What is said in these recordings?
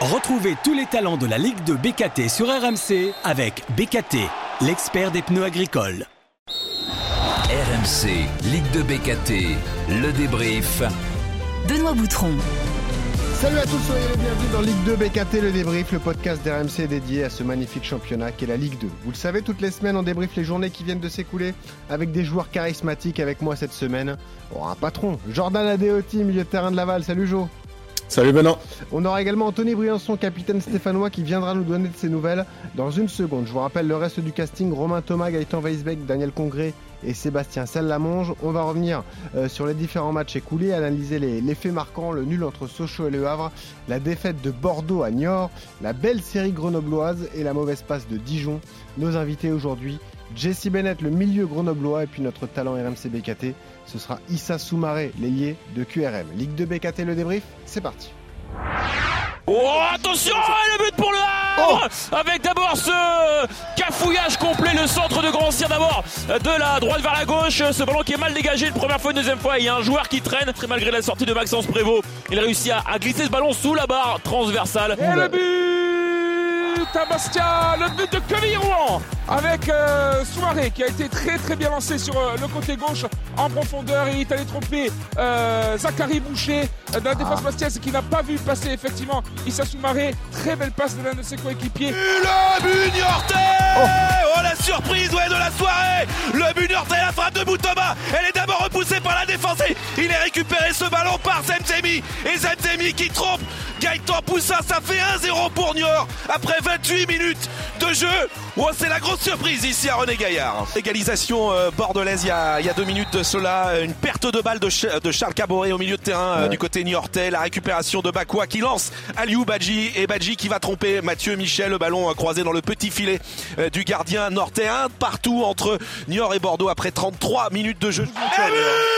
Retrouvez tous les talents de la Ligue de BKT sur RMC avec BKT, l'expert des pneus agricoles. RMC, Ligue de BKT, le débrief. Benoît Boutron. Salut à tous, soyez les bienvenus dans Ligue 2 BKT, le débrief, le podcast d'RMC dédié à ce magnifique championnat qu'est la Ligue 2. Vous le savez, toutes les semaines, on débriefe les journées qui viennent de s'écouler avec des joueurs charismatiques avec moi cette semaine. Oh, un patron, Jordan Adeoti, milieu de terrain de Laval. Salut Jo. Salut Benoît. On aura également Anthony Briançon, capitaine stéphanois, qui viendra nous donner de ses nouvelles dans une seconde. Je vous rappelle le reste du casting Romain Thomas, Gaëtan Weisbeck, Daniel Congré et Sébastien Sallamonge. On va revenir euh, sur les différents matchs écoulés, analyser les, faits marquants, le nul entre Sochaux et Le Havre, la défaite de Bordeaux à Niort, la belle série grenobloise et la mauvaise passe de Dijon. Nos invités aujourd'hui, Jesse Bennett, le milieu grenoblois, et puis notre talent RMC BKT, ce sera Issa Soumaré, l'ailier de QRM. Ligue 2 BKT, le débrief, c'est parti. Oh attention le but pour le Havre oh avec d'abord ce cafouillage complet le centre de Grand Cyr d'abord de la droite vers la gauche ce ballon qui est mal dégagé une première fois une deuxième fois il y a un joueur qui traîne très malgré la sortie de Maxence Prévost il réussit à, à glisser ce ballon sous la barre transversale et le but à Bastia, le but de Quevilly Rouen avec euh, Soumaré qui a été très très bien lancé sur euh, le côté gauche en profondeur et il est allé tromper euh, Zachary Boucher euh, de la défense ah. bastiaise qui n'a pas vu passer effectivement Issa Soumaré. Très belle passe de l'un de ses coéquipiers. Le but oh. oh. la surprise ouais, de la soirée Le but la frappe de Boutoma Elle est d'abord repoussée par la défense il est récupéré ce ballon par Zemzemi et Zemzemi qui trompe Gaëtan Poussin, ça fait 1-0 pour Niort après 28 minutes de jeu. Oh, c'est la grosse surprise ici à René Gaillard. Égalisation euh, bordelaise il y, a, il y, a, deux minutes de cela. Une perte de balle de, de Charles Caboret au milieu de terrain euh, du côté niortais. La récupération de Bakwa qui lance Aliou Badji et Badji qui va tromper Mathieu Michel. Le ballon euh, croisé dans le petit filet du gardien nortais. Un partout entre Niort et Bordeaux après 33 minutes de jeu. Et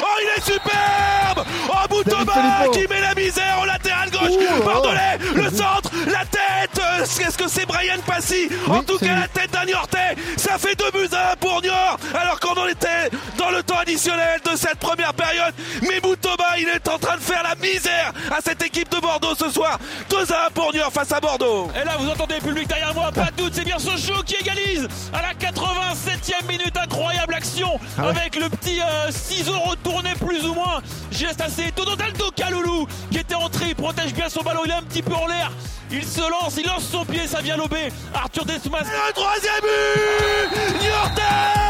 Oh, il est superbe Oh, Boutoma qui met la misère au latéral gauche. Bordelais, le centre, la tête. Est-ce que c'est Brian Passy? En tout cas, la tête d'un Niortais. Ça fait deux buts à 1 pour Niort. Alors qu'on en était dans le temps additionnel de cette première période. Mais Il est en train de faire la misère à cette équipe de Bordeaux ce soir. 2 à 1 pour Niort face à Bordeaux. Et là, vous entendez le public derrière moi. Pas de doute, c'est bien Sochaux qui égalise à la 87e minute. Incroyable action ah avec le petit euh, ciseau retourné plus ou moins. Geste assez étonnant d'Aldo Kaloulou qui était entré. Il protège bien son ballon. Il est un petit peu en l'air. Il se lance, il lance son pied, ça vient lober. Arthur Desmas. Le troisième but Niortais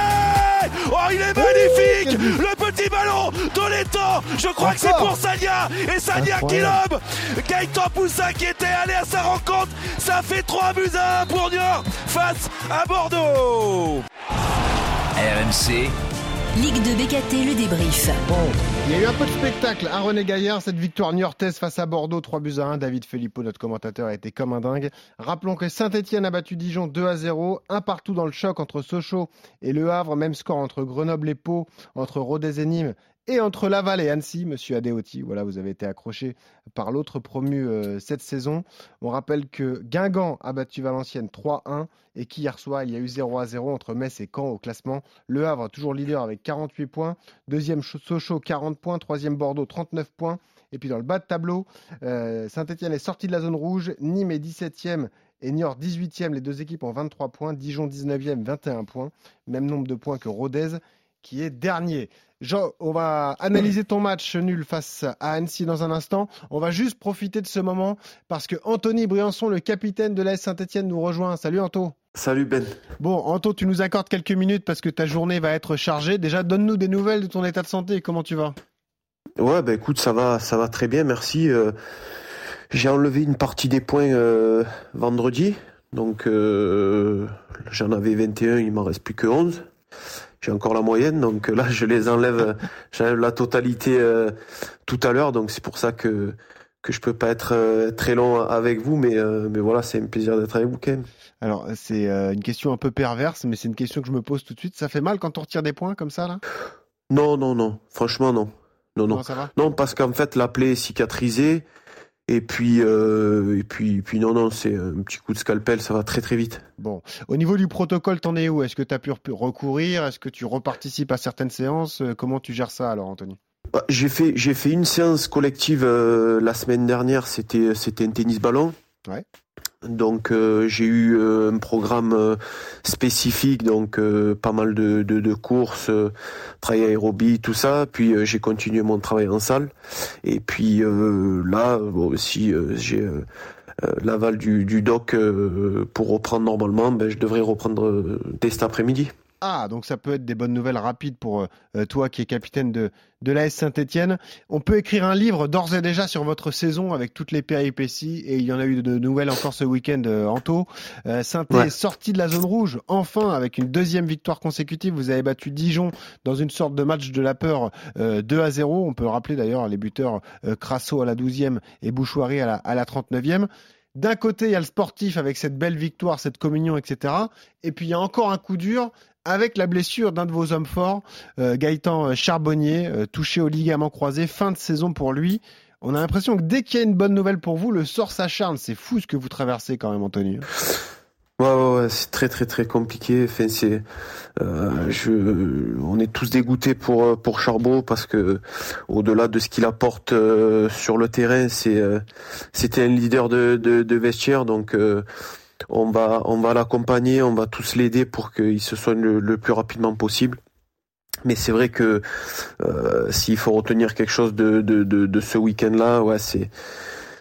Oh, il est magnifique Le petit ballon dans les temps Je crois que c'est pour Sania Et Sania qui lobe. Gaëtan Poussin qui était allé à sa rencontre. Ça fait 3 buts à 1 pour Niort face à Bordeaux. RMC Ligue de BKT, le débrief. Bon, il y a eu un peu de spectacle à René Gaillard, cette victoire niortaise face à Bordeaux, 3 buts à 1. David Filippo, notre commentateur, a été comme un dingue. Rappelons que Saint-Etienne a battu Dijon 2 à 0, un partout dans le choc entre Sochaux et Le Havre, même score entre Grenoble et Pau, entre Rodez et Nîmes et entre Laval et Annecy, monsieur Adeoti, voilà, vous avez été accroché par l'autre promu euh, cette saison. On rappelle que Guingamp a battu Valenciennes 3-1 et qu'hier soir, il y a eu 0 0 entre Metz et Caen au classement. Le Havre, toujours leader avec 48 points. Deuxième, Sochaux, 40 points. Troisième, Bordeaux, 39 points. Et puis dans le bas de tableau, euh, Saint-Etienne est sorti de la zone rouge. Nîmes est 17e et Niort 18e. Les deux équipes ont 23 points. Dijon 19e, 21 points. Même nombre de points que Rodez qui est dernier. Jean, on va analyser ton match nul face à Annecy dans un instant. On va juste profiter de ce moment parce que Anthony Briançon, le capitaine de l'AS Saint-Etienne, nous rejoint. Salut Anto. Salut Ben. Bon, Anto, tu nous accordes quelques minutes parce que ta journée va être chargée. Déjà, donne-nous des nouvelles de ton état de santé. Comment tu vas? Ouais, bah écoute, ça va, ça va très bien, merci. Euh, j'ai enlevé une partie des points euh, vendredi, donc euh, j'en avais 21, il m'en reste plus que 11 j'ai encore la moyenne, donc là je les enlève, j'enlève la totalité euh, tout à l'heure, donc c'est pour ça que que je peux pas être euh, très long avec vous, mais euh, mais voilà, c'est un plaisir d'être avec vous, Ken. Alors c'est une question un peu perverse, mais c'est une question que je me pose tout de suite. Ça fait mal quand on retire des points comme ça là? Non, non, non. Franchement, non. Non, non. Non, non parce qu'en fait la plaie est cicatrisée. Et puis, euh, et puis, puis non, non, c'est un petit coup de scalpel, ça va très très vite. Bon, au niveau du protocole, t'en es où? Est-ce que tu as pu recourir? Est-ce que tu reparticipes à certaines séances? Euh, Comment tu gères ça alors, Anthony? Bah, j'ai fait j'ai fait une séance collective euh, la semaine dernière. C'était c'était un tennis ballon. Ouais. Donc euh, j'ai eu euh, un programme euh, spécifique, donc pas mal de, de, de courses, travail aérobie, tout ça. Puis j'ai continué mon travail en salle. Et puis là bon, euh, j'ai l'aval du, du doc pour reprendre normalement. Ben, je devrais reprendre dès cet après-midi. Ah, donc ça peut être des bonnes nouvelles rapides pour euh, toi qui es capitaine de, de l'AS Saint-Etienne. On peut écrire un livre d'ores et déjà sur votre saison avec toutes les péripéties et il y en a eu de nouvelles encore ce week-end euh, Anto. Euh, saint Ouais. est sorti de la zone rouge, enfin avec une deuxième victoire consécutive. Vous avez battu Dijon dans une sorte de match de la peur euh, 2 à 0. On peut rappeler d'ailleurs les buteurs euh, Crasso à la 12e et Bouchouari à la, à la 39e. D'un côté, il y a le sportif avec cette belle victoire, cette communion, etc. Et puis il y a encore un coup dur avec la blessure d'un de vos hommes forts, euh, Gaëtan Charbonnier, euh, touché au ligament croisé, fin de saison pour lui. On a l'impression que dès qu'il y a une bonne nouvelle pour vous, le sort s'acharne. C'est fou ce que vous traversez quand même, Anthony. Ouais, ouais, ouais, c'est très très très compliqué. Enfin, c'est, euh, je, on est tous dégoûtés pour euh, pour Charbot parce que au-delà de ce qu'il apporte euh, sur le terrain, c'est euh, c'était un leader de de, de vestiaire, donc euh, on va on va l'accompagner, on va tous l'aider pour qu'il se soigne le, plus rapidement possible. Mais c'est vrai que euh, s'il faut retenir quelque chose de de de, de ce week-end-là, ouais, c'est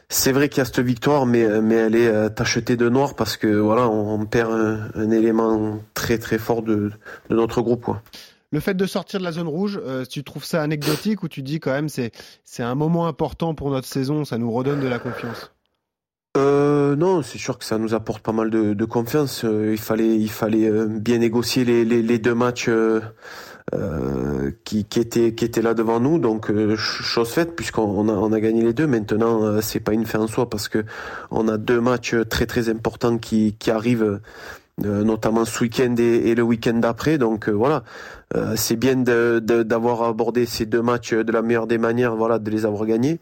c'est vrai qu'il y a cette victoire, mais, mais elle est euh, tachetée de noir parce que voilà, on, on perd un, un élément très très fort de, de notre groupe. Quoi. Le fait de sortir de la zone rouge, euh, tu trouves ça anecdotique ou tu dis quand même c'est c'est un moment important pour notre saison, ça nous redonne de la confiance? Euh, non, c'est sûr que ça nous apporte pas mal de, de confiance. Euh, il fallait, il fallait euh, bien négocier les, les, les deux matchs euh, qui, qui étaient qui étaient là devant nous. Donc euh, ch- chose faite puisqu'on on a, on a gagné les deux. Maintenant, euh, c'est pas une fin en soi parce que on a deux matchs très très importants qui qui arrivent. notamment ce week-end et, le week-end d'après. Donc euh, voilà, Euh, c'est bien d'avoir abordé ces deux matchs de la meilleure des manières, voilà, de les avoir gagnés.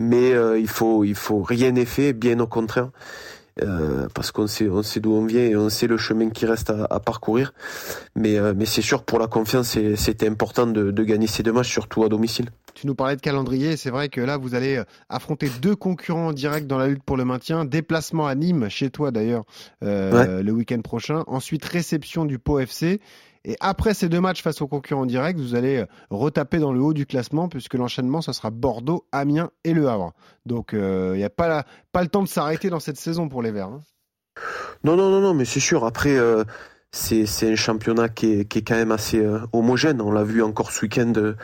Mais euh, il faut, il faut rien n'est fait, bien au contraire, euh, parce qu'on sait, on sait d'où on vient et on sait le chemin qui reste à, à parcourir. Mais, euh, mais c'est sûr pour la confiance, c'était important de, de gagner ces deux matchs, surtout à domicile. Tu nous parlais de calendrier, c'est vrai que là vous allez euh, affronter deux concurrents directs dans la lutte pour le maintien. Déplacement à Nîmes, chez toi d'ailleurs, euh, le week-end prochain. Ensuite réception du Pau FC. Et après ces deux matchs face aux concurrents directs, vous allez euh, retaper dans le haut du classement puisque l'enchaînement, ça sera Bordeaux, Amiens et Le Havre. Donc il n'y a pas, la- pas le temps de s'arrêter dans cette saison pour les Verts. hein. Non, non, non, non, mais c'est sûr. Après, euh, c'est un championnat qui est, qui est quand même assez euh, homogène. On l'a vu encore ce week-end, euh,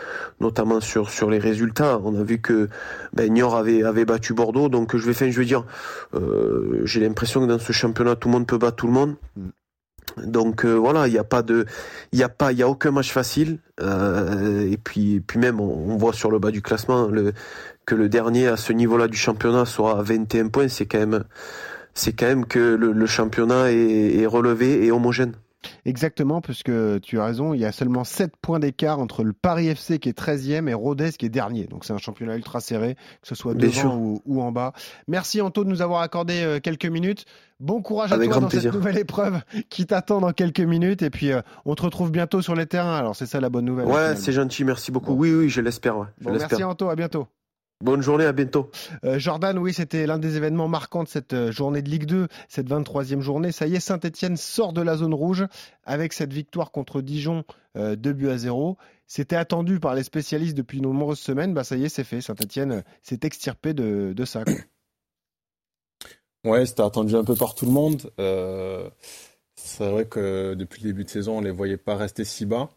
notamment sur sur les résultats. On a vu que ben, Niort avait avait battu Bordeaux. Donc je vais faire, je veux dire, euh, j'ai l'impression que dans ce championnat, tout le monde peut battre tout le monde. Donc euh, voilà, il n'y a pas de, il y a pas, il y a aucun match facile. Euh, et puis, puis même, on, voit sur le bas du classement que le dernier à ce niveau-là du championnat soit à 21 points. C'est quand même, c'est quand même que le, championnat est relevé et homogène. Exactement, puisque tu as raison, il y a seulement 7 points d'écart entre le Paris FC qui est 13e et Rodez qui est dernier. Donc c'est un championnat ultra serré, que ce soit Bien devant ou, ou en bas. Merci Anto de nous avoir accordé euh, quelques minutes. Bon courage à Avec toi dans plaisir. cette nouvelle épreuve qui t'attend dans quelques minutes. Et puis euh, on te retrouve bientôt sur les terrains. Alors c'est ça la bonne nouvelle. Ouais, c'est gentil, merci beaucoup. Bon. Oui, oui, je l'espère. Ouais, je Bon, merci. Anto, à bientôt. Bonne journée, à bientôt. Euh, Jordan, oui, c'était l'un des événements marquants de cette euh, journée de Ligue 2, cette 23e journée. Ça y est, Saint-Etienne sort de la zone rouge avec cette victoire contre Dijon, euh, 2 buts à 0. C'était attendu par les spécialistes depuis de nombreuses semaines. Bah, ça y est, c'est fait. Saint-Etienne euh, s'est extirpé de, de ça. quoi. Ouais, c'était attendu un peu par tout le monde. Euh, c'est vrai que depuis le début de saison, on les voyait pas rester si bas.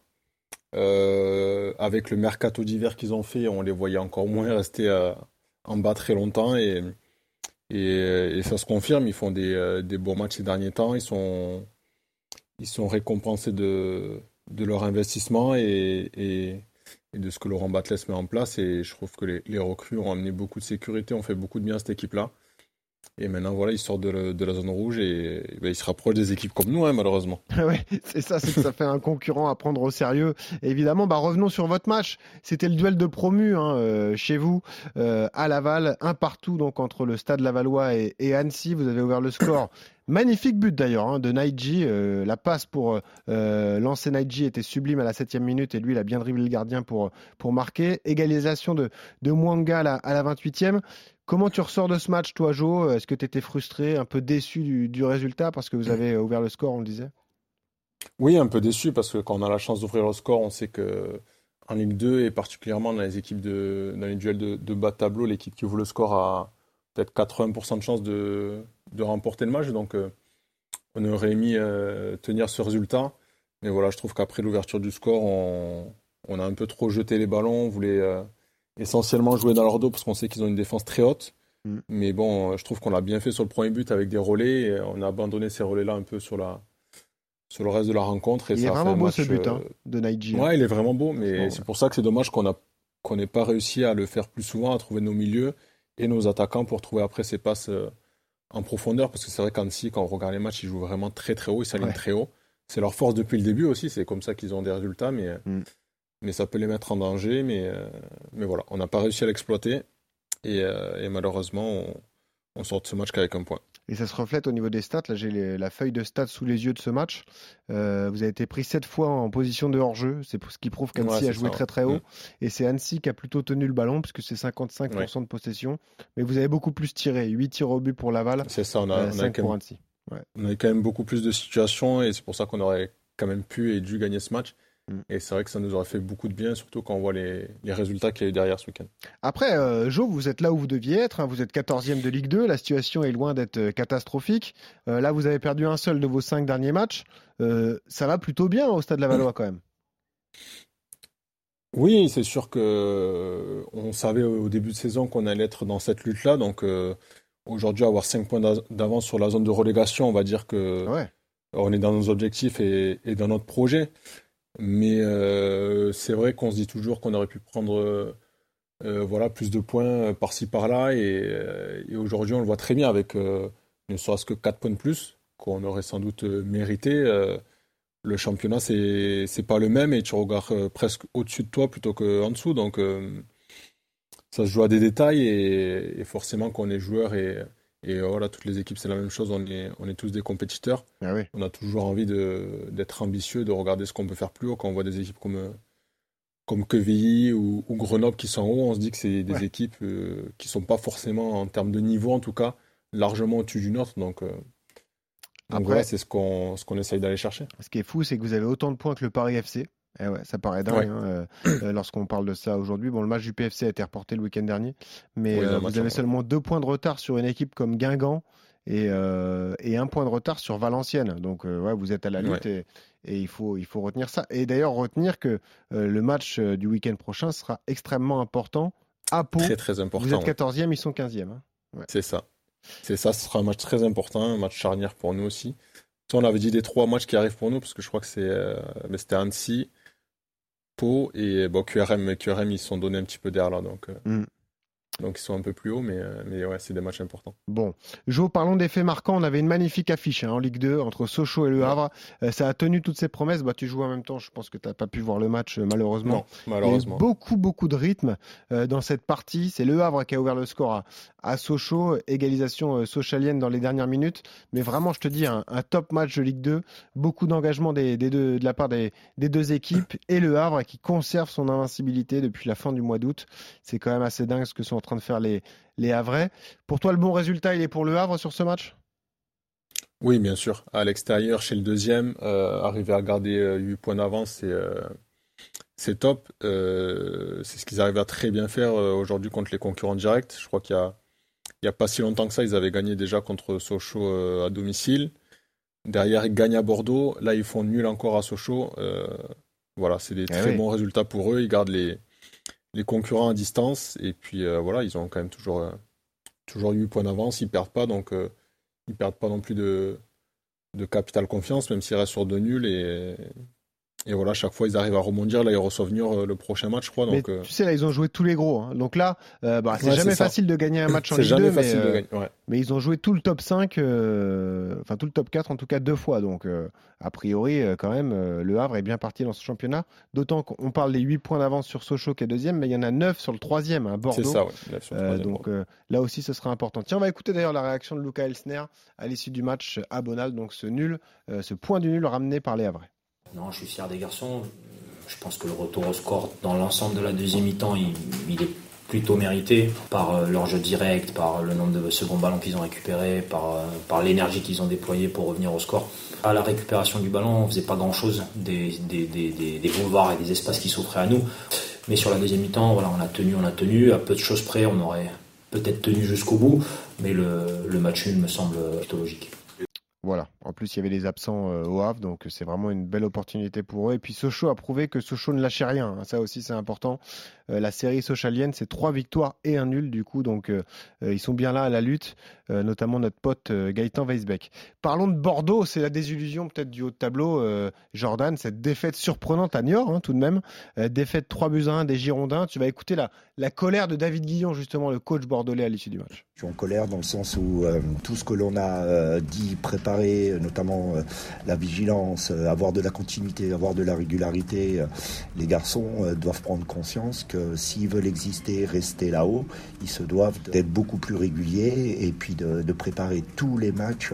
Euh, avec le mercato d'hiver qu'ils ont fait, on les voyait encore moins rester euh, en bas très longtemps et, ça se confirme. Ils font des, euh, des bons matchs ces derniers temps. Ils sont, récompensés de, leur investissement et de ce que Laurent Batles met en place. Et je trouve que les, les recrues ont amené beaucoup de sécurité, ont fait beaucoup de bien à cette équipe-là. Et maintenant, voilà, ils sortent de, la- de la zone rouge et, ben, ils se rapprochent des équipes comme nous, hein, malheureusement. ouais, c'est ça, c'est que ça fait un concurrent à prendre au sérieux. Et évidemment, bah, revenons sur votre match. C'était le duel de promu hein, euh, chez vous, euh, à Laval, un partout donc entre le Stade Lavallois et, et Annecy. Vous avez ouvert le score Magnifique but d'ailleurs hein, de Naiji. Euh, la passe pour euh, lancer Naiji était sublime à la 7 minute et lui, il a bien dribblé le gardien pour, pour marquer. Égalisation de, de Mwanga à la, à la 28e. Comment tu ressors de ce match, toi, Jo? Est-ce que tu étais frustré, un peu déçu du, du, résultat parce que vous avez ouvert le score, on le disait? Oui, un peu déçu parce que quand on a la chance d'ouvrir le score, on sait que en Ligue 2 et particulièrement dans les équipes de, dans les duels de, de bas de tableau, l'équipe qui ouvre le score a peut-être 80% de chances de, de remporter le match. Donc, euh, on aurait aimé euh, tenir ce résultat. Mais voilà, je trouve qu'après l'ouverture du score, on, on, a un peu trop jeté les ballons. On voulait euh, essentiellement jouer dans leur dos parce qu'on sait qu'ils ont une défense très haute. Mm. Mais bon, je trouve qu'on l'a bien fait sur le premier but avec des relais. Et on a abandonné ces relais-là un peu sur, la, sur le reste de la rencontre. Et il ça est vraiment beau match, ce but hein, de Naiji. Ouais, il est vraiment beau. Mais c'est pour ça que c'est dommage qu'on qu'on n'ait pas réussi à le faire plus souvent, à trouver nos milieux et nos attaquants pour trouver après ces passes en profondeur, parce que c'est vrai qu'Annecy, quand on regarde les matchs, ils jouent vraiment très très haut, ils s'alignent Ouais. très haut. C'est leur force depuis le début aussi, c'est comme ça qu'ils ont des résultats, mais, Mm. mais ça peut les mettre en danger. Mais, euh, mais voilà, on n'a pas réussi à l'exploiter, et, euh, et malheureusement, on, on sort de ce match qu'avec un point. Et ça se reflète au niveau des stats. Là, j'ai la feuille de stats sous les yeux de ce match. Euh, vous avez été pris sept fois en position de hors-jeu. C'est ce qui prouve qu'Annecy Ouais, a joué ça, très très ouais. haut. Et c'est Annecy qui a plutôt tenu le ballon, puisque c'est 55% de possession. Mais vous avez beaucoup plus tiré. 8 tirs au but pour Laval, C'est ça, on a, euh, on a 5 quand pour Annecy. on avait quand même beaucoup plus de situations, et c'est pour ça qu'on aurait quand même pu et dû gagner ce match. Mm. Et c'est vrai que ça nous aurait fait beaucoup de bien, surtout quand on voit les, les résultats qu'il y a eu derrière ce week-end. Après, euh, Jo, vous êtes là où vous deviez être. hein. Vous êtes 14e de Ligue 2. La situation est loin d'être euh, catastrophique. Euh, là, vous avez perdu un seul de vos 5 derniers matchs. Euh, ça va plutôt bien au Stade Lavallois quand même. Oui, c'est sûr que on savait au début de saison qu'on allait être dans cette lutte-là. Donc aujourd'hui, avoir 5 points d'a- d'avance sur la zone de relégation, on va dire que Ouais. on est dans nos objectifs et, et dans notre projet. Mais euh, c'est vrai qu'on se dit toujours qu'on aurait pu prendre euh, euh, voilà, plus de points par-ci par-là. Et, euh, aujourd'hui, on le voit très bien avec euh, ne serait-ce que 4 points de plus qu'on aurait sans doute euh, mérité. Euh, le championnat, c'est c'est pas le même et tu regardes euh, presque au-dessus de toi plutôt qu'en dessous. Donc, euh, ça se joue à des détails et, forcément, quand on est joueur et, et euh, voilà, toutes les équipes, c'est la même chose. On est, on est tous des compétiteurs. Ah oui. On a toujours envie d'être ambitieux, de regarder ce qu'on peut faire plus haut. Quand on voit des équipes comme, comme Quevilly ou, ou Grenoble qui sont en haut, on se dit que c'est des Ouais. équipes euh, qui sont pas forcément, en termes de niveau en tout cas, largement au-dessus du nôtre. Donc, euh, donc Après- voilà, c'est ce qu'on ce qu'on essaye d'aller chercher. Ce qui est fou, c'est que vous avez autant de points que le Paris FC. Eh ouais, ça paraît dingue Ouais. hein, euh, euh, lorsqu'on parle de ça aujourd'hui. Bon, le match du PFC a été reporté le week-end dernier, mais Oui, euh, vous avez en- seulement deux points de retard sur une équipe comme Guingamp et, euh, et un point de retard sur Valenciennes. Donc, ouais, vous êtes à la lutte et, et il, faut, il faut retenir ça. Et d'ailleurs, retenir que le match du week-end prochain sera extrêmement important à Pau. Très très important. Vous êtes ouais. 14e, ils sont 15e. hein. C'est ça. C'est ça, ce sera un match très important, un match charnière pour nous aussi. On avait dit des trois matchs qui arrivent pour nous, parce que je crois que c'est, c'était Annecy, Et bon, QRM. QRM, ils sont donnés un petit peu d'air là, donc, euh, Mm. Donc ils sont un peu plus hauts, mais, euh, mais ouais, c'est des matchs importants. Bon, Jo, parlons des faits marquants. On avait une magnifique affiche hein, en Ligue 2 entre Sochaux et Le Havre. Euh, ça a tenu toutes ses promesses. Bah, tu joues en même temps. Je pense que tu n'as pas pu voir le match, euh, malheureusement. Non, Il y a eu malheureusement. beaucoup, beaucoup de rythme euh, dans cette partie. C'est Le Havre qui a ouvert le score à, à Sochaux. Égalisation euh, sochalienne dans les dernières minutes. Mais vraiment, je te dis, un, un top match de Ligue 2. Beaucoup d'engagement des, des deux, de la part des, des deux équipes. Et Le Havre qui conserve son invincibilité depuis la fin du mois d'août. C'est quand même assez dingue ce que sont en train de faire les, les Havrais. Pour toi, le bon résultat, il est pour Le Havre sur ce match? Oui, bien sûr. À l'extérieur, chez le deuxième, euh, arriver à garder euh, 8 points d'avance, c'est euh, c'est top. Euh, c'est ce qu'ils arrivent à très bien faire aujourd'hui contre les concurrents directs. Je crois qu'il y a, il y a pas si longtemps que ça, ils avaient gagné déjà contre Sochaux euh, à domicile. Derrière, ils gagnent à Bordeaux. Là, ils font nul encore à Sochaux. Euh, voilà, c'est des Eh très oui. bons résultats pour eux. Ils gardent les, les concurrents à distance. Et puis, euh, voilà, ils ont quand même toujours, euh, toujours 8 points d'avance. Ils perdent pas, donc euh, ils perdent pas non plus de, de capital confiance, même s'ils restent sur deux nuls. Et, et voilà, chaque fois ils arrivent à rebondir. Là, ils reçoivent Niort le prochain match, je crois. Donc, mais tu sais, là, ils ont joué tous les gros. Hein. Donc là, bah, c'est Ouais, jamais facile de gagner un match en c'est Ligue jamais 2, mais, facile de euh, gagner. Ouais. mais ils ont joué tout le top 5, euh, enfin tout le top 4 en tout cas deux fois. Donc euh, a priori, euh, quand même, euh, le Havre est bien parti dans ce championnat. D'autant qu'on parle des 8 points d'avance sur Sochaux qui est deuxième, mais il y en a 9 sur le troisième, hein, Bordeaux. C'est ça, ouais. Neuf sur le Euh, troisième, donc euh, là aussi, ce sera important. Tiens, on va écouter d'ailleurs la réaction de Luca Elsner à l'issue du match à Bonal, donc ce nul, euh, ce point du nul ramené par les Havrais. Non, je suis fier des garçons. Je pense que le retour au score dans l'ensemble de la deuxième mi-temps, il, est plutôt mérité par euh, leur jeu direct, par le nombre de seconds ballons qu'ils ont récupérés, par, euh, par l'énergie qu'ils ont déployée pour revenir au score. À la récupération du ballon, on faisait pas grand-chose des, des, boulevards et des espaces qui s'offraient à nous. Mais sur la deuxième mi-temps, voilà, on a tenu, on a tenu. À peu de choses près, on aurait peut-être tenu jusqu'au bout, mais le, le match nul me semble plutôt logique. Voilà. En plus, il y avait des absents euh, au Havre, donc c'est vraiment une belle opportunité pour eux. Et puis Sochaux a prouvé que Sochaux ne lâchait rien. hein. Ça aussi, c'est important. Euh, la série sochalienne, c'est trois victoires et un nul, du coup. Donc, euh, ils sont bien là à la lutte, notamment notre pote Gaëtan Weisbeck. Parlons de Bordeaux. C'est la désillusion peut-être du haut de tableau. Jordan, cette défaite surprenante à Niort, hein, tout de même. Défaite 3 buts à 1 des Girondins. Tu vas écouter la, la colère de David Guillon, justement, le coach bordelais à l'issue du match. Je suis en colère dans le sens où tout ce que l'on a dit, préparé, euh, notamment euh, la vigilance, euh, avoir de la continuité, avoir de la régularité, les garçons doivent prendre conscience que s'ils veulent exister, rester là-haut, ils se doivent d'être beaucoup plus réguliers et puis de, préparer tous les matchs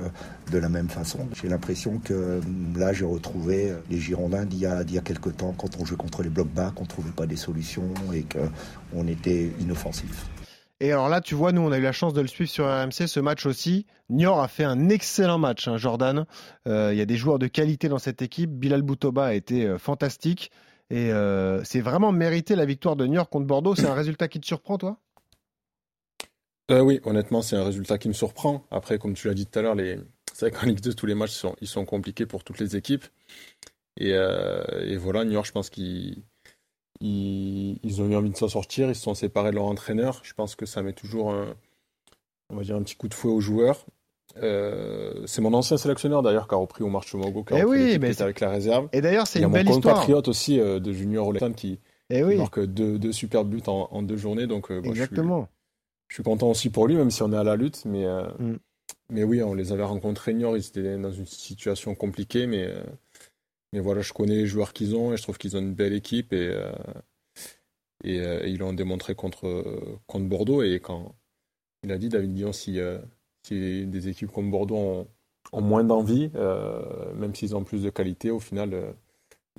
de la même façon. J'ai l'impression que euh, là, j'ai retrouvé les Girondins d'il y a, y a quelques temps, quand on jouait contre les blocs bas, qu'on ne trouvait pas des solutions et qu'on était inoffensif. Et alors là, tu vois, nous, on a eu la chance de le suivre sur RMC, ce match aussi. Niort a fait un excellent match, hein, Jordan. Euh, Il y a des joueurs de qualité dans cette équipe. Bilal Boutoba a été euh, fantastique. Et euh, c'est vraiment mérité la victoire de Niort contre Bordeaux. C'est un résultat qui te surprend, toi? Oui, honnêtement, c'est un résultat qui me surprend. Après, comme tu l'as dit tout à l'heure, les... c'est vrai qu'en Ligue 2, tous les matchs sont, ils sont compliqués pour toutes les équipes. Et, et voilà, York, je pense qu'ils ils, ils ont eu envie de s'en sortir. Ils se sont séparés de leur entraîneur. Je pense que ça met toujours un, on va dire, un petit coup de fouet aux joueurs. Euh, c'est mon ancien sélectionneur d'ailleurs qui a repris Omar Chomogo, qui a Eh oui, mais avec la réserve. Et d'ailleurs, c'est Il y a une mon belle histoire. compatriote aussi euh, de Junior Oletan qui, Eh qui oui, marque deux, deux superbes buts en, en deux journées. Donc, euh, bon, je suis- exactement. je suis content aussi pour lui, même si on est à la lutte. Mais, Mm. mais oui, on les avait rencontrés Niort, ils étaient dans une situation compliquée. Mais, mais voilà, je connais les joueurs qu'ils ont et je trouve qu'ils ont une belle équipe. Et, euh, euh, ils l'ont démontré contre, contre Bordeaux. Et quand il a dit, David Guillon, si, euh, si des équipes comme Bordeaux ont, moins d'envie, même s'ils ont plus de qualité, au final,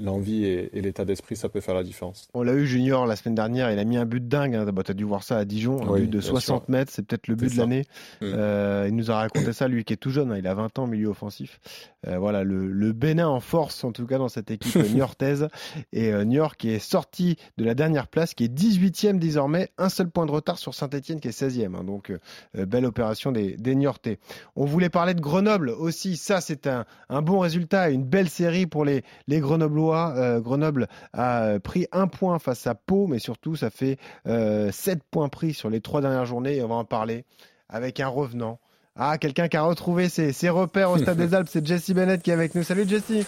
l'envie et, et l'état d'esprit, ça peut faire la différence. On l'a eu Junior la semaine dernière, il a mis un but dingue. Hein. Bah, tu as dû voir ça à Dijon, un Oui, but de bien 60 sûr. mètres, c'est peut-être le but de l'année. Mm. Euh, il nous a raconté ça, lui qui est tout jeune, hein, il a 20 ans, milieu offensif. Euh, voilà, le, le Bénin en force, en tout cas dans cette équipe niortaise. Et euh, Niort qui est sorti de la dernière place, qui est 18e désormais, un seul point de retard sur Saint-Etienne qui est 16e. hein. donc, euh, belle opération des, des Niortais. On voulait parler de Grenoble aussi, ça c'est un, un bon résultat, une belle série pour les, les Grenoblois. Euh, Grenoble a euh, pris un point face à Pau, mais surtout ça fait euh, 7 points pris sur les trois dernières journées et on va en parler avec un revenant. Ah, quelqu'un qui a retrouvé ses, ses repères au Stade des Alpes, c'est Jesse Bennett qui est avec nous. Salut Jesse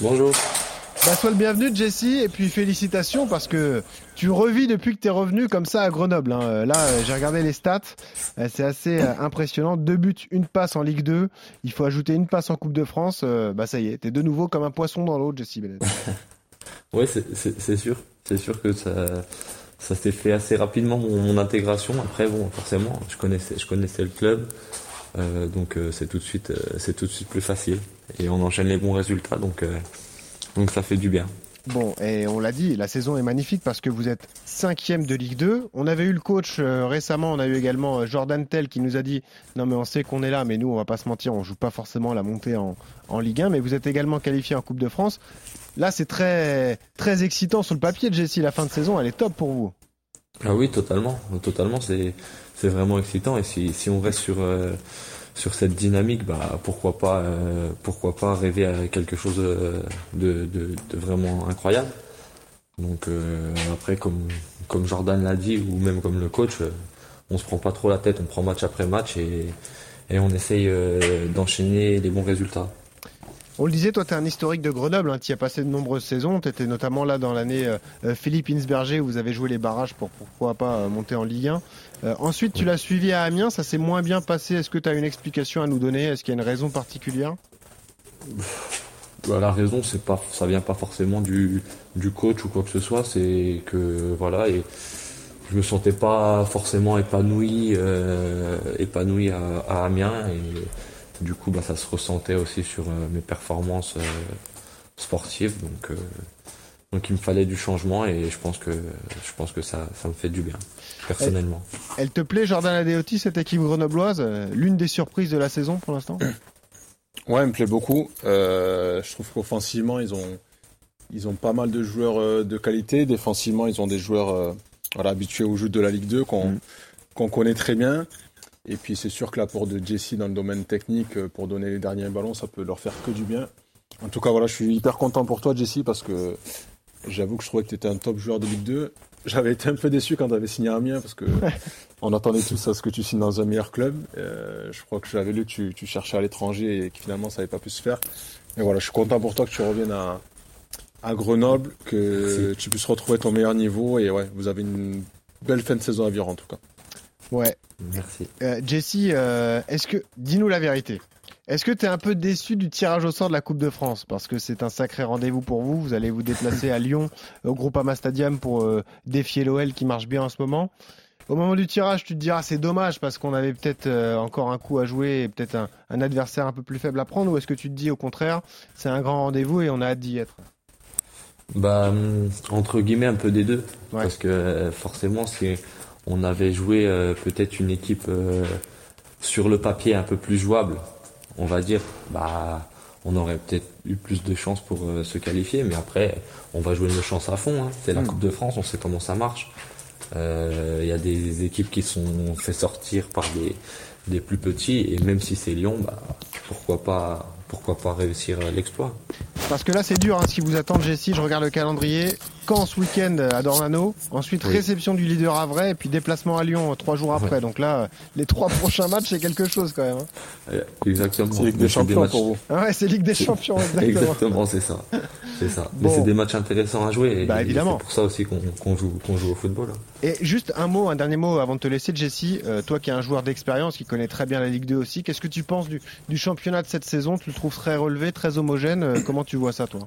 Bonjour. Bah, Sois le bienvenu Jesse et puis félicitations parce que tu revis depuis que tu es revenu comme ça à Grenoble. hein. Euh, Là, euh, j'ai regardé les stats, Euh, c'est assez impressionnant. Deux buts, une passe en Ligue 2, il faut ajouter une passe en Coupe de France. Bah ça y est, t'es de nouveau comme un poisson dans l'eau Jesse Bennett. Ouais, c'est- sûr. C'est sûr que ça, ça s'est fait assez rapidement mon, intégration. Après, bon, forcément, je connaissais, je le club, donc c'est tout de suite, plus facile. Et on enchaîne les bons résultats, donc ça fait du bien. Bon, et on l'a dit, la saison est magnifique parce que vous êtes cinquième de Ligue 2. On avait eu le coach euh, récemment, on a eu également euh, Jordan Tell qui nous a dit non mais on sait qu'on est là, mais nous on va pas se mentir, on joue pas forcément la montée en, en Ligue 1, mais vous êtes également qualifié en Coupe de France. Là c'est très très excitant sur le papier, Jesse. La fin de saison, elle est top pour vous. Ah oui, totalement, totalement. C'est, c'est vraiment excitant. Et si, si on reste sur, euh, sur cette dynamique, bah pourquoi pas, euh, pourquoi pas rêver à quelque chose de vraiment incroyable. Donc euh, après, comme, comme Jordan l'a dit, ou même comme le coach, euh, on se prend pas trop la tête, on prend match après match et, et on essaye euh, d'enchaîner les bons résultats. On le disait, toi, tu es un historique de Grenoble. Hein, tu y as passé de nombreuses saisons. Tu étais notamment là dans l'année euh, euh, Philippe Insberger où vous avez joué les barrages pour pourquoi pas euh, monter en Ligue 1. Euh, ensuite, tu l'as suivi à Amiens. Ça s'est moins bien passé. Est-ce que tu as une explication à nous donner? Est-ce qu'il y a une raison particulière? Bah, la raison, c'est pas, ça vient pas forcément du, du coach ou quoi que ce soit. C'est que voilà, et je me sentais pas forcément épanoui, euh, épanoui à, à Amiens et du coup, bah, ça se ressentait aussi sur euh, mes performances euh, sportives. Donc, euh, donc, il me fallait du changement et je pense que je pense que ça, ça me fait du bien personnellement. Elle te plaît, Jordan Adeoti, cette équipe grenobloise euh, L'une des surprises de la saison pour l'instant? Ouais, elle me plaît beaucoup. Euh, je trouve qu'offensivement, ils ont, ils ont pas mal de joueurs euh, de qualité. Défensivement, ils ont des joueurs euh, voilà, habitués au jeu de la Ligue 2 qu'on qu'on connaît très bien. Et puis c'est sûr que l'apport de Jesse dans le domaine technique euh, pour donner les derniers ballons, ça peut leur faire que du bien. En tout cas, voilà, je suis hyper content pour toi, Jesse, parce que j'avoue que je trouvais que tu étais un top joueur de Ligue 2. J'avais été un peu déçu quand tu avais signé à Amiens, parce que on attendait tous à ce que tu signes dans un meilleur club. Euh, je crois que j'avais lu que tu, tu cherchais à l'étranger et que finalement ça n'avait pas pu se faire. Mais voilà, je suis content pour toi que tu reviennes à, à Grenoble, que tu puisses retrouver ton meilleur niveau. Et ouais, vous avez une belle fin de saison à vivre en tout cas. Ouais. Merci. Euh, Jesse, euh, est-ce que, dis-nous la vérité. Est-ce que tu es un peu déçu du tirage au sort de la Coupe de France? Parce que c'est un sacré rendez-vous pour vous. Vous allez vous déplacer à Lyon, au Groupama Stadium, pour euh, défier l'OL qui marche bien en ce moment. Au moment du tirage, tu te diras c'est dommage parce qu'on avait peut-être euh, encore un coup à jouer et peut-être un, un adversaire un peu plus faible à prendre. Ou est-ce que tu te dis au contraire, c'est un grand rendez-vous et on a hâte d'y être? Bah, hum, entre guillemets, un peu des deux. Parce que euh, forcément, si on avait joué euh, peut-être une équipe euh, sur le papier un peu plus jouable, on va dire, bah, on aurait peut-être eu plus de chances pour euh, se qualifier. Mais après, on va jouer nos chances à fond. hein. C'est la Mm. Coupe de France, on sait comment ça marche. Il y a des équipes qui sont fait sortir par des, des plus petits. Et même si c'est Lyon, bah, pourquoi pas, pourquoi pas réussir l'exploit. Parce que là, c'est dur hein, ce qui vous attend, Jessie. Je regarde le calendrier. Caen ce week-end à Dornano. Ensuite, Oui. réception du leader à vrai. Et puis déplacement à Lyon trois jours après. Donc là, les trois prochains matchs, c'est quelque chose quand même. hein. Euh, Exactement. C'est Ligue des Champions pour vous. Ah ouais, c'est Ligue des Champions, exactement. Exactement, c'est ça. C'est ça. Bon. Mais c'est des matchs intéressants à jouer. Et Bah, évidemment. C'est pour ça aussi qu'on joue, qu'on joue au football. hein. Et juste un mot, un dernier mot avant de te laisser, Jessie. Euh, toi qui es un joueur d'expérience, qui connaît très bien la Ligue 2 aussi, qu'est-ce que tu penses du, du championnat de cette saison? Tu le trouves très relevé, très homogène? Euh, Comment tu vois ça, toi?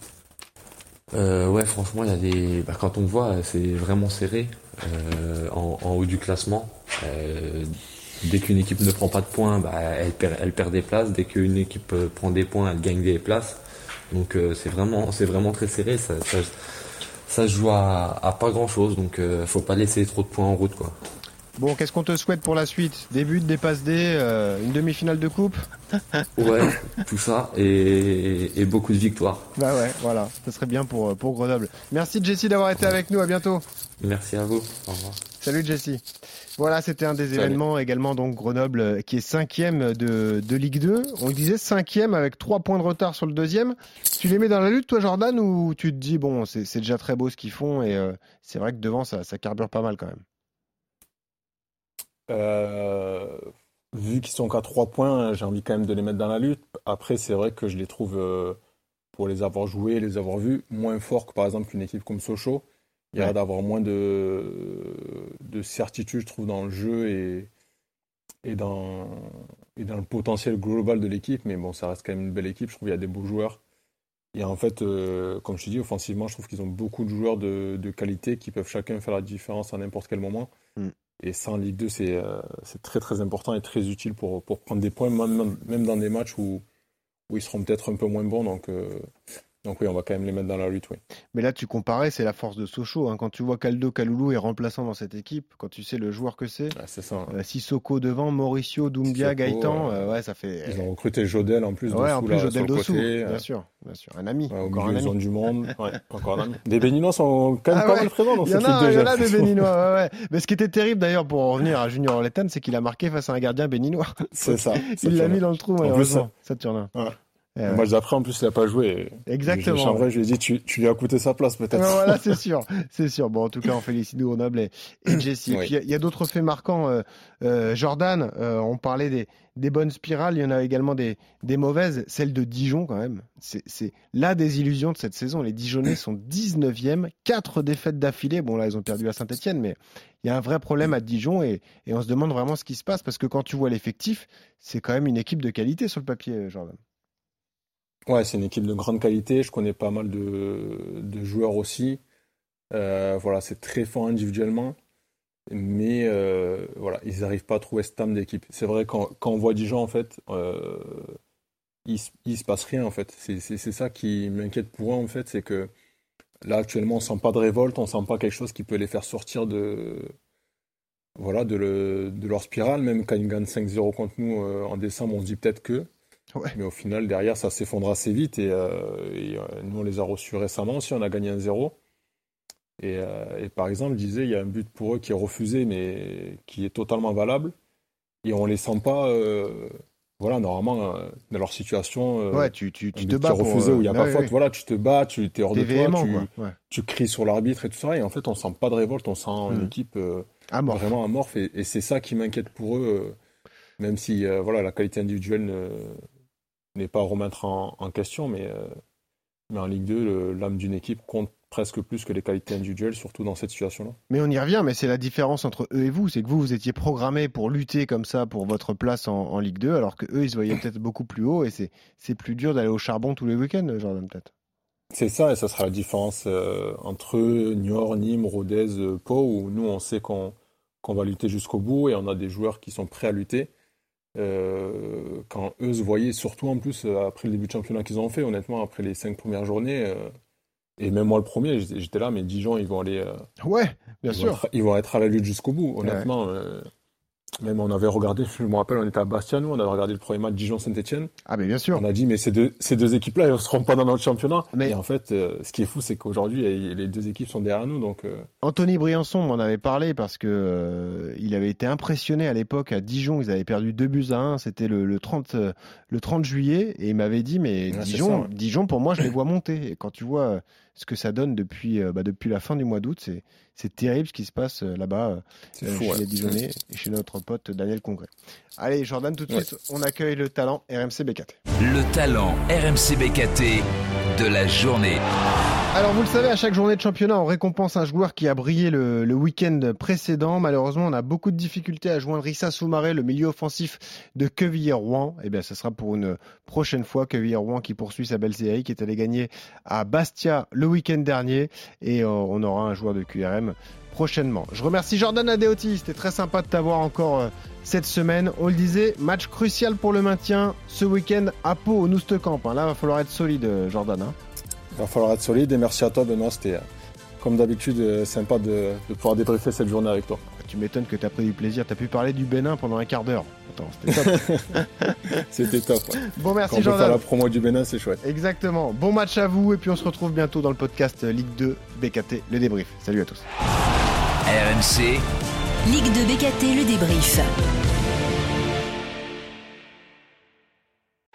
Euh, ouais, franchement, il y a des. Bah, quand on voit, c'est vraiment serré euh, en, haut du classement. Euh, dès qu'une équipe ne prend pas de points, bah, elle, perd, elle perd des places. Dès qu'une équipe prend des points, elle gagne des places. Donc c'est vraiment, c'est vraiment très serré. Ça, ça, joue à, à pas grand chose. Donc faut pas laisser trop de points en route, quoi. Bon, qu'est-ce qu'on te souhaite pour la suite Des buts, des passes D, euh, une demi-finale de coupe Ouais, tout ça et, et beaucoup de victoires. Bah ouais, voilà, ça serait bien pour, euh, pour Grenoble. Merci Jessie d'avoir été avec nous, à bientôt. Merci à vous. Au revoir. Salut Jessie. Voilà, c'était un des Salut. événements également, donc Grenoble euh, qui est cinquième de, de Ligue 2. On le disait cinquième avec trois points de retard sur le deuxième. Tu les mets dans la lutte, toi Jordan, ou tu te dis, bon, c'est c'est déjà très beau ce qu'ils font et euh, c'est vrai que devant, ça, ça carbure pas mal quand même. Euh, vu qu'ils sont qu'à 3 points, j'ai envie quand même de les mettre dans la lutte. Après, c'est vrai que je les trouve, euh, pour les avoir joués, les avoir vus, moins forts que par exemple une équipe comme Sochaux. Il y a Ouais. d'avoir moins de, de certitude, je trouve, dans le jeu et, et, dans, et dans le potentiel global de l'équipe. Mais bon, ça reste quand même une belle équipe. Je trouve qu'il y a des beaux joueurs. Et en fait, euh, comme je te dis, offensivement, je trouve qu'ils ont beaucoup de joueurs de, de qualité qui peuvent chacun faire la différence à n'importe quel moment. Mm. Et ça, en Ligue 2, c'est euh, c'est très très important et très utile pour, pour prendre des points, même, même dans des matchs où, où ils seront peut-être un peu moins bons. Donc, euh, donc oui, on va quand même les mettre dans la lutte. Oui. Mais là, tu comparais, c'est la force de Sochaux. hein. Quand tu vois Caldo Kaloulou est remplaçant dans cette équipe, quand tu sais le joueur que c'est, c'est ça. euh, Sissoko devant, Mauricio, Doumbia, Sissoko, Gaëtan, euh, ouais, ça fait. Ils ont recruté Jodel en plus. Ouais, dessous, en plus là, Jodel Dossou, côté, bien sûr, bien sûr, un ami, ouais, au encore milieu, un ils ont ami. du monde. Ouais, encore un ami. Des Béninois sont quand même Ah pas mal présents dans Il y en cette 2. il y en a des. Béninois, ouais. Mais ce qui était terrible d'ailleurs pour en revenir à Junior Orletan, c'est qu'il a marqué face à un gardien béninois. C'est ça. Il l'a mis dans le trou, malheureusement, Saturnin. Ouais. Le match d'après, en plus, il n'a pas joué. Exactement. Je, je lui ai dit, tu, tu, lui as coûté sa place peut-être. voilà, c'est sûr, c'est sûr. Bon, en tout cas, on félicite Grenoble et, et Jesse. Et puis, il y a, d'autres faits marquants. Euh, euh, Jordan, euh, on parlait des, des, bonnes spirales, il y en a également des, des mauvaises. Celle de Dijon, quand même. C'est la désillusion de cette saison. Les Dijonnais sont 19e, 4 défaites d'affilée. Bon, là, ils ont perdu à Saint-Etienne, mais il y a un vrai problème à Dijon et, et on se demande vraiment ce qui se passe parce que quand tu vois l'effectif, c'est quand même une équipe de qualité sur le papier, Jordan. Ouais, c'est une équipe de grande qualité. Je connais pas mal de, de joueurs aussi. Euh, voilà, c'est très fort individuellement. Mais euh, voilà, ils n'arrivent pas à trouver cette âme d'équipe. C'est vrai, quand, quand on voit Dijon, en fait, euh, il, il se passe rien, en fait. C'est ça qui m'inquiète pour eux, en fait. C'est que là, actuellement, on sent pas de révolte, on sent pas quelque chose qui peut les faire sortir de, voilà, de, le, de leur spirale. Même quand ils gagnent 5-0 contre nous en décembre, on se dit peut-être que. Mais au final, derrière, ça s'effondre assez vite. Et, euh, et euh, nous, on les a reçus récemment aussi. On a gagné un 0. Et, euh, et, par exemple, je disais, il y a un but pour eux qui est refusé, mais qui est totalement valable. Et on les sent pas. voilà, normalement, dans leur situation. ouais, tu, tu, tu te bats. refusé où il n'y a pas faute. Voilà, tu te bats, tu es hors de toi, tu, tu, cries sur l'arbitre et tout ça. Et en fait, on sent pas de révolte, on sent une mm. équipe vraiment amorphe. Et, et c'est ça qui m'inquiète pour eux même si voilà la qualité individuelle ne, n'est pas à remettre en, question, mais, euh, mais en Ligue 2, l'âme d'une équipe compte presque plus que les qualités individuelles, surtout dans cette situation-là. Mais on y revient, mais c'est la différence entre eux et vous, c'est que vous, vous étiez programmé pour lutter comme ça pour votre place en, Ligue 2, alors que eux, ils se voyaient peut-être beaucoup plus haut, et c'est plus dur d'aller au charbon tous les week-ends, Jordan, peut-être. C'est ça, et ça sera la différence euh, entre Niort, Nîmes, Rodez, Pau, où nous, on sait qu'on va lutter jusqu'au bout, et on a des joueurs qui sont prêts à lutter. Euh, quand eux se voyaient, surtout en plus euh, après le début de championnat qu'ils ont fait, honnêtement, après les cinq premières journées, euh, et même moi le premier, j'étais là, mais Dijon, ils vont aller. ouais, bien ils sûr. Vont être, ils vont être à la lutte jusqu'au bout, honnêtement. Même on avait regardé, je me rappelle, on était à Bastia, nous, on avait regardé le premier match Dijon-Saint-Etienne. Ah, mais bien sûr. On a dit, mais ces deux, ces deux équipes-là, elles ne seront pas dans notre championnat. Mais... Et en fait, euh, ce qui est fou, c'est qu'aujourd'hui, les deux équipes sont derrière nous. Donc, euh... Anthony Briançon m'en avait parlé parce que euh, il avait été impressionné à l'époque à Dijon. Ils avaient perdu 2 buts à 1. C'était le, le, 30, le 30 juillet. Et il m'avait dit, mais Dijon, Dijon, pour moi, je les vois monter. Et quand tu vois ce que ça donne depuis, euh, bah, depuis la fin du mois d'août. C'est, c'est terrible ce qui se passe euh, là-bas euh, chez les Dijonnais et chez notre pote Daniel Congrès. Allez, Jordan, tout de suite, on accueille le talent RMC BKT. Le talent RMC BKT de la journée. Alors vous le savez, à chaque journée de championnat, on récompense un joueur qui a brillé le, week-end précédent. Malheureusement, on a beaucoup de difficultés à joindre Rissa Soumaré, le milieu offensif de Quevilly-Rouen. Eh bien, ce sera pour une prochaine fois. Quevilly-Rouen qui poursuit sa belle série, qui est allé gagner à Bastia le week-end dernier. Et on aura un joueur de QRM prochainement. Je remercie Jordan Adeoti, c'était très sympa de t'avoir encore euh, cette semaine. On le disait, match crucial pour le maintien ce week-end à Pau au Noustecamp. Hein. Là, il va falloir être solide, euh, Jordan. Hein. Il va falloir être solide et merci à toi Benoît, c'était euh, comme d'habitude euh, sympa de, pouvoir débriefer cette journée avec toi. Tu m'étonnes que tu as pris du plaisir, tu as pu parler du Bénin pendant un quart d'heure. Attends, c'était top. c'était top. Bon merci Quand on Jordan. faire la promo du Bénin, c'est chouette. Exactement. Bon match à vous et puis on se retrouve bientôt dans le podcast Ligue 2 BKT, le débrief. Salut à tous. RMC. Ligue 2 BKT, le débrief.